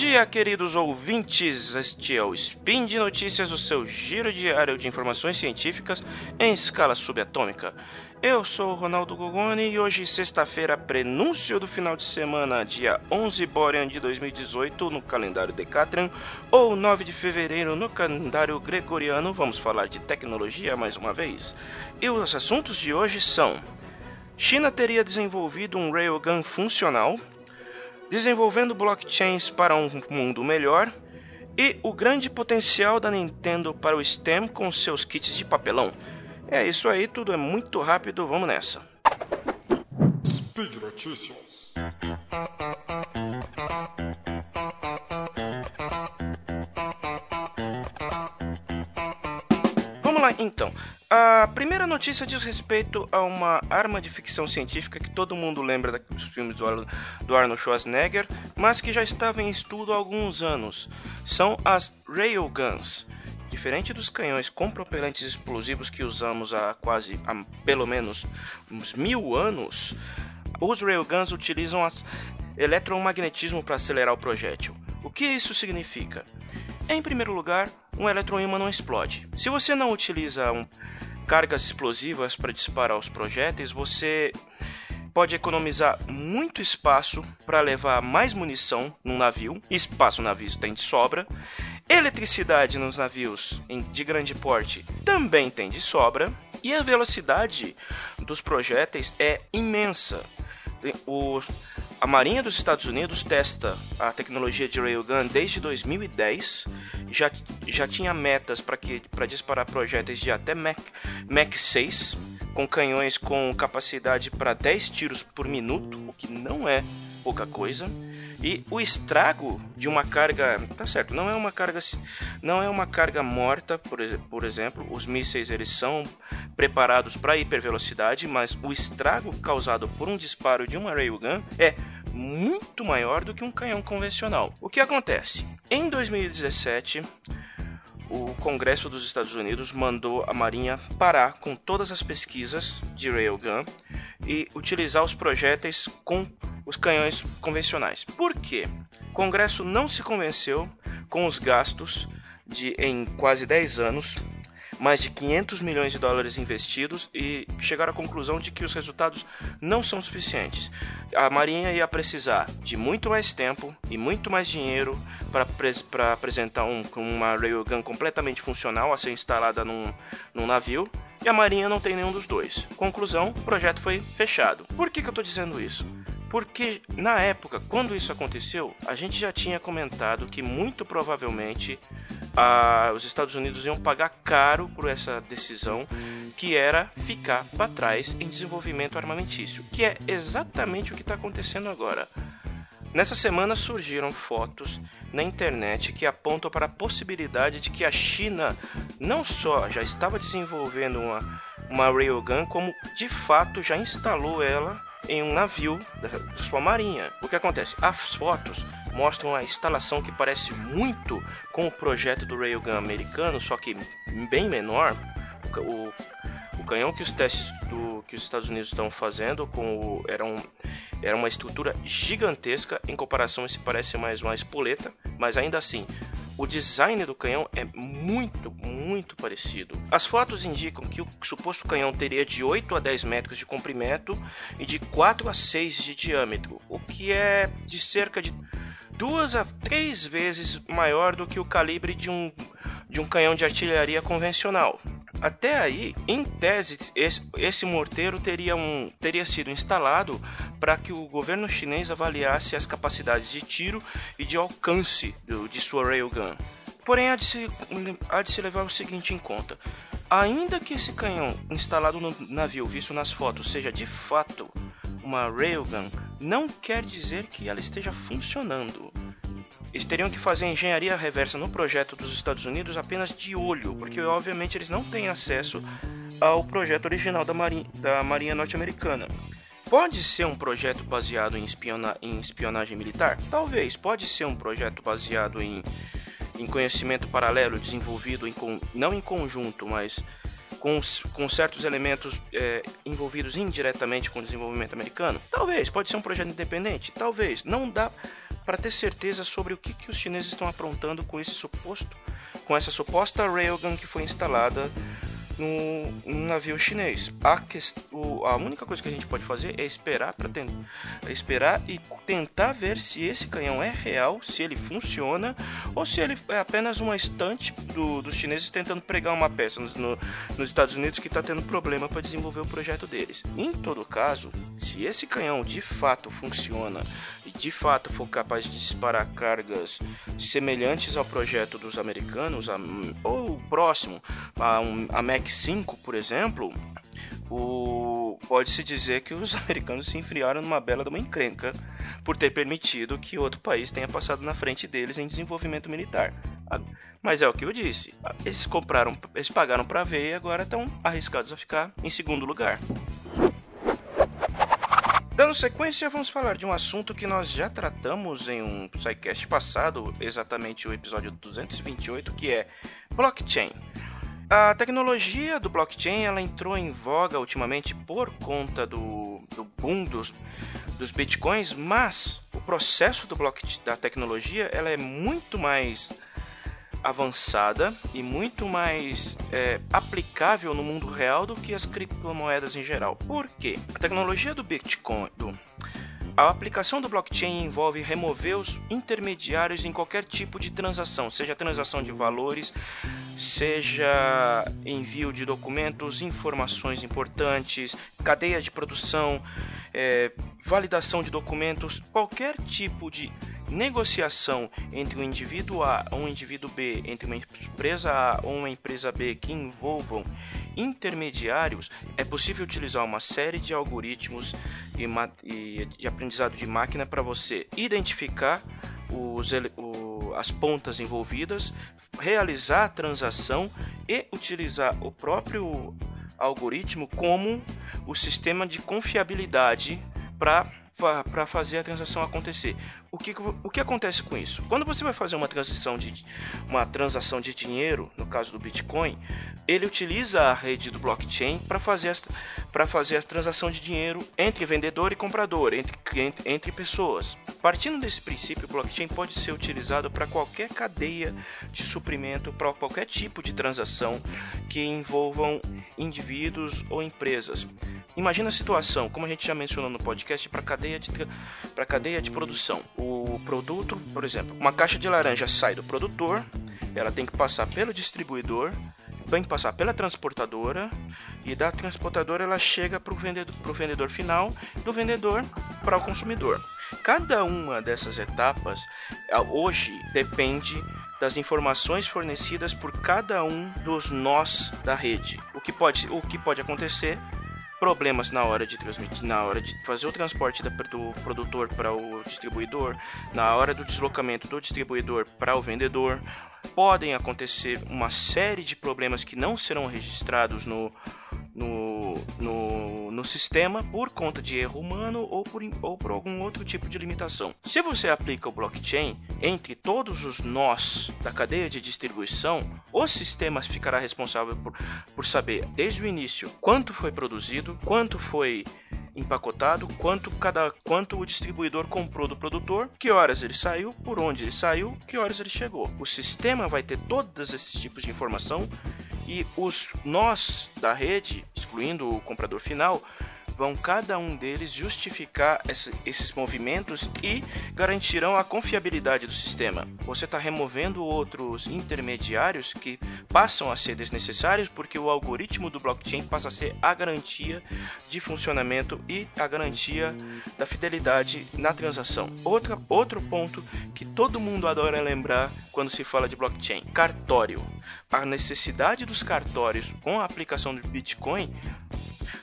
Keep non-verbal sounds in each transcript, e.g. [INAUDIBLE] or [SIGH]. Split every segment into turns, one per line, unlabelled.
dia, queridos ouvintes. Este é o Spin de Notícias, o seu giro diário de informações científicas em escala subatômica. Eu sou o Ronaldo Gogoni e hoje, sexta-feira, prenúncio do final de semana, dia 11 Borean de 2018 no calendário Decatrian ou 9 de fevereiro no calendário Gregoriano, vamos falar de tecnologia mais uma vez. E os assuntos de hoje são: China teria desenvolvido um railgun funcional, desenvolvendo blockchains para um mundo melhor e o grande potencial da Nintendo para o STEM com seus kits de papelão. É isso aí, tudo é muito rápido, vamos nessa.
Speed Notícias.
Vamos lá então. A primeira notícia diz respeito a uma arma de ficção científica que todo mundo lembra dos filmes do, Ar do Arnold Schwarzenegger, mas que já estava em estudo há alguns anos. São as Railguns. Diferente dos canhões com propelentes explosivos que usamos há quase, há pelo menos uns mil anos, os railguns utilizam as eletromagnetismo para acelerar o projétil. O que isso significa? Em primeiro lugar, um eletroímã não explode. Se você não utiliza um, cargas explosivas para disparar os projéteis, você pode economizar muito espaço para levar mais munição num navio. Espaço no navio tem de sobra. Eletricidade nos navios de grande porte também tem de sobra. E a velocidade dos projéteis é imensa. O, a Marinha dos Estados Unidos testa a tecnologia de railgun desde 2010. Já, já tinha metas para disparar projéteis de até Mach, Mach 6, com canhões com capacidade para 10 tiros por minuto, o que não é pouca coisa. E o estrago de uma carga, tá certo, não é uma carga, não é uma carga morta, por, por exemplo, os mísseis eles são preparados para hipervelocidade, mas o estrago causado por um disparo de uma railgun é muito maior do que um canhão convencional. O que acontece? Em 2017, o Congresso dos Estados Unidos mandou a Marinha parar com todas as pesquisas de railgun e utilizar os projéteis com os canhões convencionais. Por quê? O Congresso não se convenceu com os gastos de em quase 10 anos mais de 500 milhões de dólares investidos e chegaram à conclusão de que os resultados não são suficientes. A Marinha ia precisar de muito mais tempo e muito mais dinheiro para apresentar um, uma railgun completamente funcional a ser instalada num, num navio e a Marinha não tem nenhum dos dois. Conclusão: o projeto foi fechado. Por que, que eu estou dizendo isso? Porque na época, quando isso aconteceu, a gente já tinha comentado que muito provavelmente os Estados Unidos iam pagar caro por essa decisão, que era ficar para trás em desenvolvimento armamentício, que é exatamente o que está acontecendo agora. Nessa semana surgiram fotos na internet que apontam para a possibilidade de que a China não só já estava desenvolvendo uma, uma railgun, como de fato já instalou ela em um navio da sua marinha. O que acontece? As fotos mostram a instalação que parece muito com o projeto do Railgun americano, só que bem menor. O, o canhão que os testes do, que os Estados Unidos estão fazendo com o, era, um, era uma estrutura gigantesca, em comparação se parece mais uma espoleta, mas ainda assim o design do canhão é muito, muito parecido. As fotos indicam que o suposto canhão teria de 8 a 10 metros de comprimento e de 4 a 6 de diâmetro, o que é de cerca de duas a três vezes maior do que o calibre de um, de um canhão de artilharia convencional. Até aí, em tese, esse, esse morteiro teria, um, teria sido instalado para que o governo chinês avaliasse as capacidades de tiro e de alcance do, de sua railgun. Porém, há de, se, há de se levar o seguinte em conta: ainda que esse canhão instalado no navio visto nas fotos seja de fato uma railgun, não quer dizer que ela esteja funcionando. Eles teriam que fazer engenharia reversa no projeto dos Estados Unidos apenas de olho, porque obviamente eles não têm acesso ao projeto original da, Marinha, da Marinha Norte-Americana. Pode ser um projeto baseado em, espiona em espionagem militar? Talvez. Pode ser um projeto baseado em, em conhecimento paralelo desenvolvido em, não em conjunto, mas com, com certos elementos é, envolvidos indiretamente com o desenvolvimento americano? Talvez. Pode ser um projeto independente? Talvez. Não dá para ter certeza sobre o que, que os chineses estão aprontando com esse suposto, com essa suposta railgun que foi instalada no, navio chinês. A, que, o, a única coisa que a gente pode fazer é esperar para é esperar e tentar ver se esse canhão é real, se ele funciona ou se ele é apenas uma estante do, dos chineses tentando pregar uma peça no, no, nos Estados Unidos que está tendo problema para desenvolver o projeto deles. Em todo caso, se esse canhão de fato funciona e de fato for capaz de disparar cargas semelhantes ao projeto dos americanos a, ou próximo a, um, a Mac 5, por exemplo, o... pode-se dizer que os [LAUGHS] americanos se enfriaram numa bela de uma encrenca por ter permitido que outro país tenha passado na frente deles em desenvolvimento militar. Mas é o que eu disse, eles compraram, eles pagaram para ver e agora estão arriscados a ficar em segundo lugar. Dando sequência, vamos falar de um assunto que nós já tratamos em um sidecast passado, exatamente o episódio 228, que é blockchain. A tecnologia do blockchain ela entrou em voga ultimamente por conta do, do boom dos, dos bitcoins, mas o processo do blockchain, da tecnologia ela é muito mais avançada e muito mais é, aplicável no mundo real do que as criptomoedas em geral. Por quê? A tecnologia do Bitcoin, do, a aplicação do blockchain envolve remover os intermediários em qualquer tipo de transação, seja transação de valores, seja envio de documentos, informações importantes, cadeia de produção, é, validação de documentos, qualquer tipo de negociação entre um indivíduo A ou um indivíduo B, entre uma empresa A ou uma empresa B que envolvam intermediários, é possível utilizar uma série de algoritmos e, e de aprendizado de máquina para você identificar os, o, as pontas envolvidas, realizar a transação e utilizar o próprio algoritmo como o sistema de confiabilidade para fazer a transação acontecer. O que, o que acontece com isso? Quando você vai fazer uma transição de uma transação de dinheiro, no caso do Bitcoin, ele utiliza a rede do blockchain para fazer, para fazer a transação de dinheiro entre vendedor e comprador, entre, entre, entre pessoas. Partindo desse princípio, o blockchain pode ser utilizado para qualquer cadeia de suprimento, para qualquer tipo de transação que envolvam indivíduos ou empresas. Imagina a situação, como a gente já mencionou no podcast, para cadeia de para cadeia de produção. O produto, por exemplo, uma caixa de laranja sai do produtor, ela tem que passar pelo distribuidor, tem que passar pela transportadora e da transportadora ela chega para o vendedor, vendedor final, do vendedor para o consumidor. Cada uma dessas etapas hoje depende das informações fornecidas por cada um dos nós da rede. O que pode, o que pode acontecer problemas na hora de transmitir, na hora de fazer o transporte do produtor para o distribuidor, na hora do deslocamento do distribuidor para o vendedor. Podem acontecer uma série de problemas que não serão registrados no, no, no, no sistema por conta de erro humano ou por, ou por algum outro tipo de limitação. Se você aplica o blockchain entre todos os nós da cadeia de distribuição, o sistema ficará responsável por, por saber desde o início quanto foi produzido, quanto foi empacotado, quanto cada quanto o distribuidor comprou do produtor, que horas ele saiu, por onde ele saiu, que horas ele chegou. O sistema vai ter todos esses tipos de informação e os nós da rede, excluindo o comprador final, vão cada um deles justificar esse, esses movimentos e garantirão a confiabilidade do sistema. Você está removendo outros intermediários que passam a ser desnecessários porque o algoritmo do blockchain passa a ser a garantia de funcionamento e a garantia da fidelidade na transação. Outra, outro ponto que todo mundo adora lembrar quando se fala de blockchain: cartório. A necessidade dos cartórios com a aplicação do Bitcoin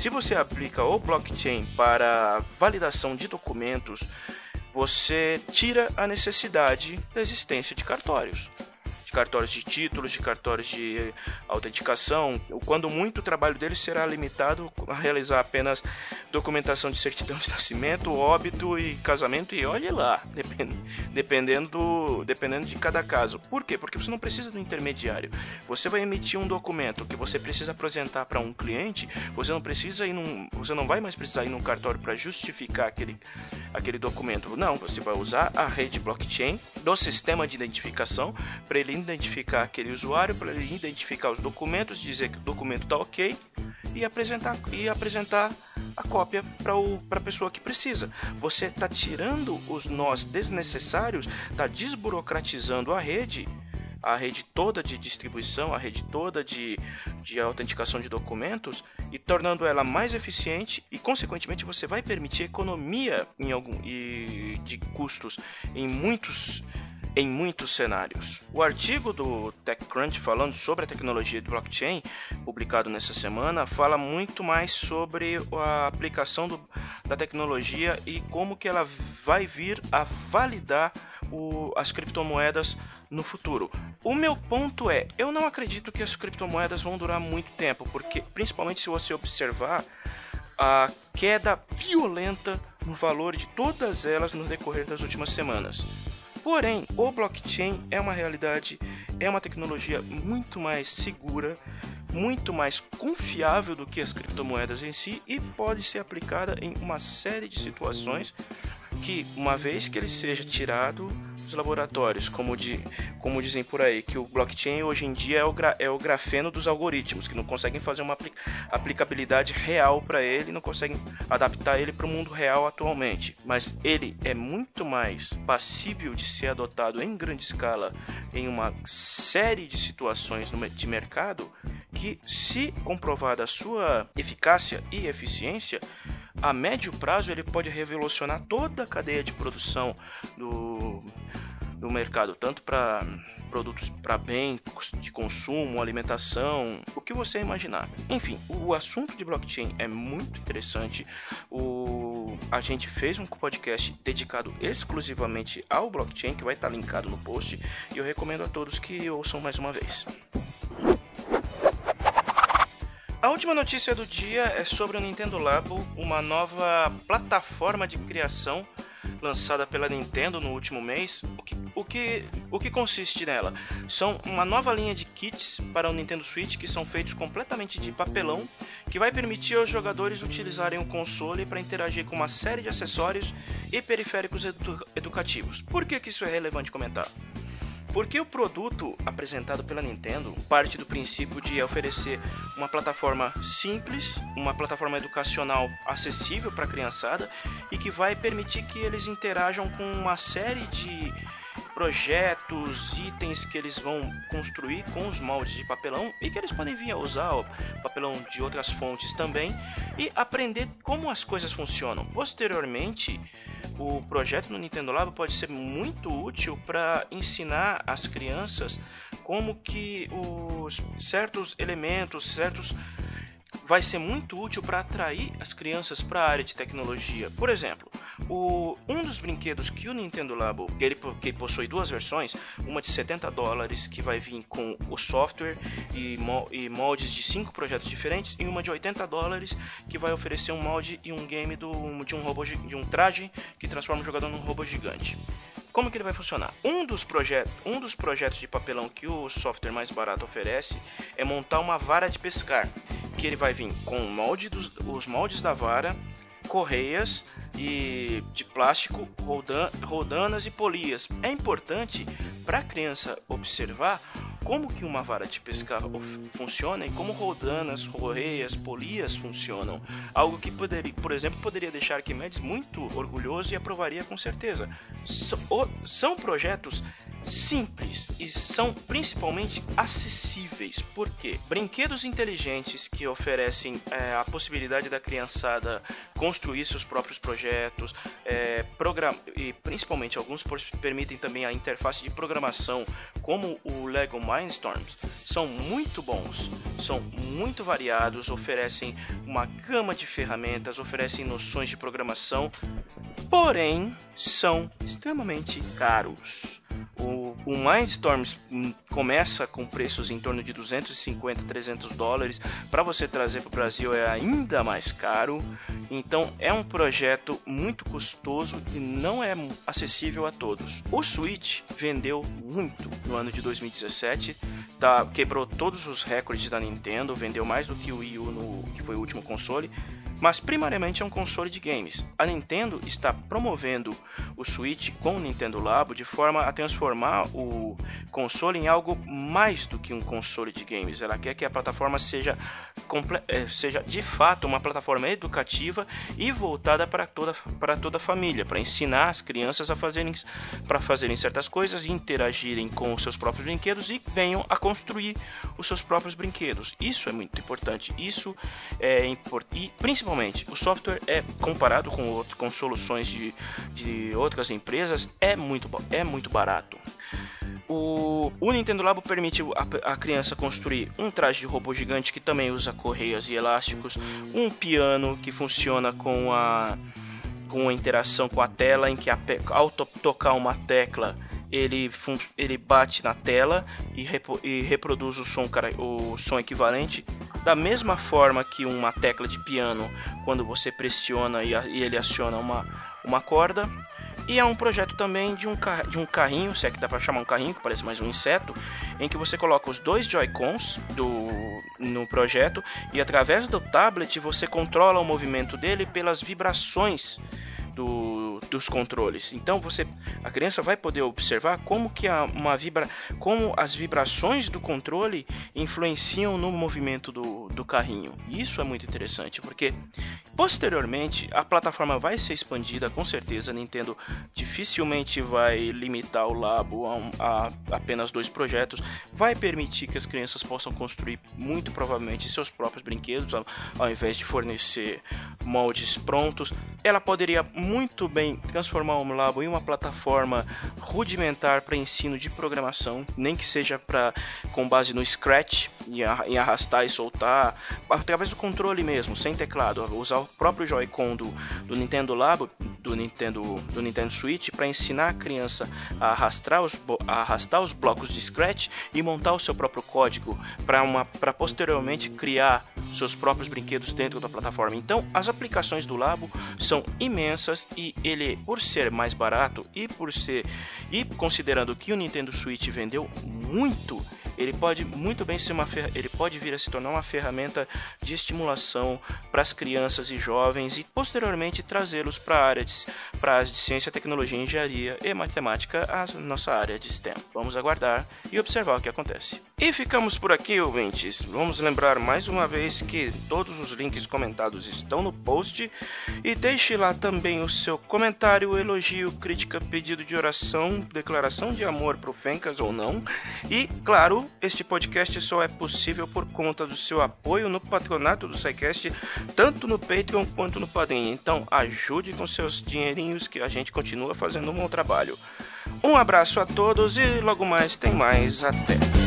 se você aplica o blockchain para validação de documentos, você tira a necessidade da existência de cartórios. De cartórios de títulos, de cartórios de autenticação. Quando muito, o trabalho deles será limitado a realizar apenas documentação de certidão de nascimento, óbito e casamento, e olhe lá, [LAUGHS] dependendo, do, dependendo de cada caso. Por quê? Porque você não precisa do intermediário. Você vai emitir um documento que você precisa apresentar para um cliente, você não precisa ir num, você não vai mais precisar ir num cartório para justificar aquele, aquele documento. Não, você vai usar a rede blockchain do sistema de identificação para ele identificar aquele usuário, para ele identificar os documentos, dizer que o documento está ok e apresentar e apresentar a cópia para a pessoa que precisa. Você está tirando os nós desnecessários, está desburocratizando a rede a rede toda de distribuição, a rede toda de, de autenticação de documentos e tornando ela mais eficiente e, consequentemente, você vai permitir economia em algum, e, de custos em muitos em muitos cenários. O artigo do TechCrunch falando sobre a tecnologia de blockchain, publicado nessa semana, fala muito mais sobre a aplicação do, da tecnologia e como que ela vai vir a validar o, as criptomoedas no futuro. O meu ponto é, eu não acredito que as criptomoedas vão durar muito tempo, porque principalmente se você observar a queda violenta no valor de todas elas no decorrer das últimas semanas. Porém, o blockchain é uma realidade, é uma tecnologia muito mais segura, muito mais confiável do que as criptomoedas em si e pode ser aplicada em uma série de situações que, uma vez que ele seja tirado laboratórios, como, de, como dizem por aí, que o blockchain hoje em dia é o, gra, é o grafeno dos algoritmos, que não conseguem fazer uma aplicabilidade real para ele, não conseguem adaptar ele para o mundo real atualmente. Mas ele é muito mais passível de ser adotado em grande escala em uma série de situações de mercado que, se comprovada a sua eficácia e eficiência, a médio prazo ele pode revolucionar toda a cadeia de produção do, do mercado, tanto para produtos para bem de consumo, alimentação, o que você imaginar. Enfim, o assunto de blockchain é muito interessante. O, a gente fez um podcast dedicado exclusivamente ao blockchain, que vai estar linkado no post, e eu recomendo a todos que ouçam mais uma vez. A última notícia do dia é sobre o Nintendo Labo, uma nova plataforma de criação lançada pela Nintendo no último mês. O que, o que, o que consiste nela? São uma nova linha de kits para o Nintendo Switch que são feitos completamente de papelão, que vai permitir aos jogadores utilizarem o console para interagir com uma série de acessórios e periféricos edu educativos. Por que, que isso é relevante comentar? Porque o produto apresentado pela Nintendo parte do princípio de oferecer uma plataforma simples, uma plataforma educacional acessível para a criançada e que vai permitir que eles interajam com uma série de projetos, itens que eles vão construir com os moldes de papelão e que eles podem vir a usar o papelão de outras fontes também e aprender como as coisas funcionam. Posteriormente, o projeto no Nintendo Lab pode ser muito útil para ensinar as crianças como que os certos elementos, certos vai ser muito útil para atrair as crianças para a área de tecnologia. Por exemplo, o, um dos brinquedos que o Nintendo Labo, ele que possui duas versões, uma de 70 dólares que vai vir com o software e, e moldes de cinco projetos diferentes, e uma de 80 dólares que vai oferecer um molde e um game do, de um robô de um traje que transforma o jogador num robô gigante. Como que ele vai funcionar? Um dos, projetos, um dos projetos de papelão que o software mais barato oferece é montar uma vara de pescar, que ele vai vir com molde dos, os moldes da vara, correias e de plástico, rodan, rodanas e polias. É importante para a criança observar como que uma vara de pescar funciona e como rodanas, correias, polias funcionam. Algo que poderia, por exemplo, poderia deixar Arquimedes muito orgulhoso e aprovaria com certeza. São projetos simples e são principalmente acessíveis. Por quê? Brinquedos inteligentes que oferecem é, a possibilidade da criançada construir seus próprios projetos, é, e principalmente alguns permitem também a interface de programação, como o Lego Mindstorms, são muito bons, são muito variados, oferecem uma gama de ferramentas, oferecem noções de programação, porém são extremamente caros. O, O Mindstorm hum, começa com preços em torno de 250, 300 dólares. Para você trazer para o Brasil é ainda mais caro. Então é um projeto muito custoso e não é acessível a todos. O Switch vendeu muito no ano de 2017, tá, quebrou todos os recordes da Nintendo, vendeu mais do que o Wii U, no, que foi o último console mas primariamente é um console de games. A Nintendo está promovendo o Switch com o Nintendo Labo de forma a transformar o console em algo mais do que um console de games. Ela quer que a plataforma seja, seja de fato uma plataforma educativa e voltada para toda, para toda a família, para ensinar as crianças a fazerem, para fazerem certas coisas e interagirem com os seus próprios brinquedos e venham a construir os seus próprios brinquedos. Isso é muito importante. Isso é. Principalmente principalmente, o software é comparado com, outro, com soluções de, de outras empresas é muito, é muito barato. O, o, Nintendo Labo permite a, a, criança construir um traje de robô gigante que também usa correias e elásticos, um piano que funciona com a, com a interação com a tela, em que a, ao to, tocar uma tecla ele, ele bate na tela e, e reproduz o som, o som equivalente da mesma forma que uma tecla de piano quando você pressiona e, e ele aciona uma, uma corda. E é um projeto também de um, de um carrinho, se é que dá para chamar um carrinho, que parece mais um inseto, em que você coloca os dois Joy-Cons no projeto e através do tablet você controla o movimento dele pelas vibrações do, dos controles. Então você, a criança vai poder observar como que a, uma vibra, como as vibrações do controle influenciam no movimento do, do carrinho. Isso é muito interessante porque posteriormente a plataforma vai ser expandida, com certeza a Nintendo dificilmente vai limitar o Labo a, a apenas dois projetos, vai permitir que as crianças possam construir muito provavelmente seus próprios brinquedos ao, ao invés de fornecer moldes prontos. Ela poderia muito bem transformar o Labo em uma plataforma rudimentar para ensino de programação, nem que seja para com base no Scratch, em arrastar e soltar, através do controle mesmo, sem teclado, usar o próprio Joy-Con do, do Nintendo Labo, do Nintendo, do Nintendo Switch, para ensinar a criança a arrastar, os, a arrastar os blocos de Scratch e montar o seu próprio código para posteriormente criar seus próprios brinquedos dentro da plataforma. Então, as aplicações do Labo são imensas e ele, por ser mais barato e por ser e considerando que o Nintendo Switch vendeu muito, ele pode muito bem ser uma ele pode vir a se tornar uma ferramenta de estimulação para as crianças e jovens e posteriormente trazê-los para a área de para as de ciência, tecnologia, engenharia e matemática, a nossa área de STEM. Vamos aguardar e observar o que acontece. E ficamos por aqui, ouvintes. Vamos lembrar mais uma vez que todos os links comentados estão no post e deixe lá também o seu comentário, elogio, crítica, pedido de oração, declaração de amor pro Fencas ou não. E, claro, este podcast só é possível por conta do seu apoio no patronato do SciCast, tanto no Patreon quanto no Padrim. Então, ajude com seus dinheirinhos que a gente continua fazendo um bom trabalho. Um abraço a todos e logo mais tem mais. Até!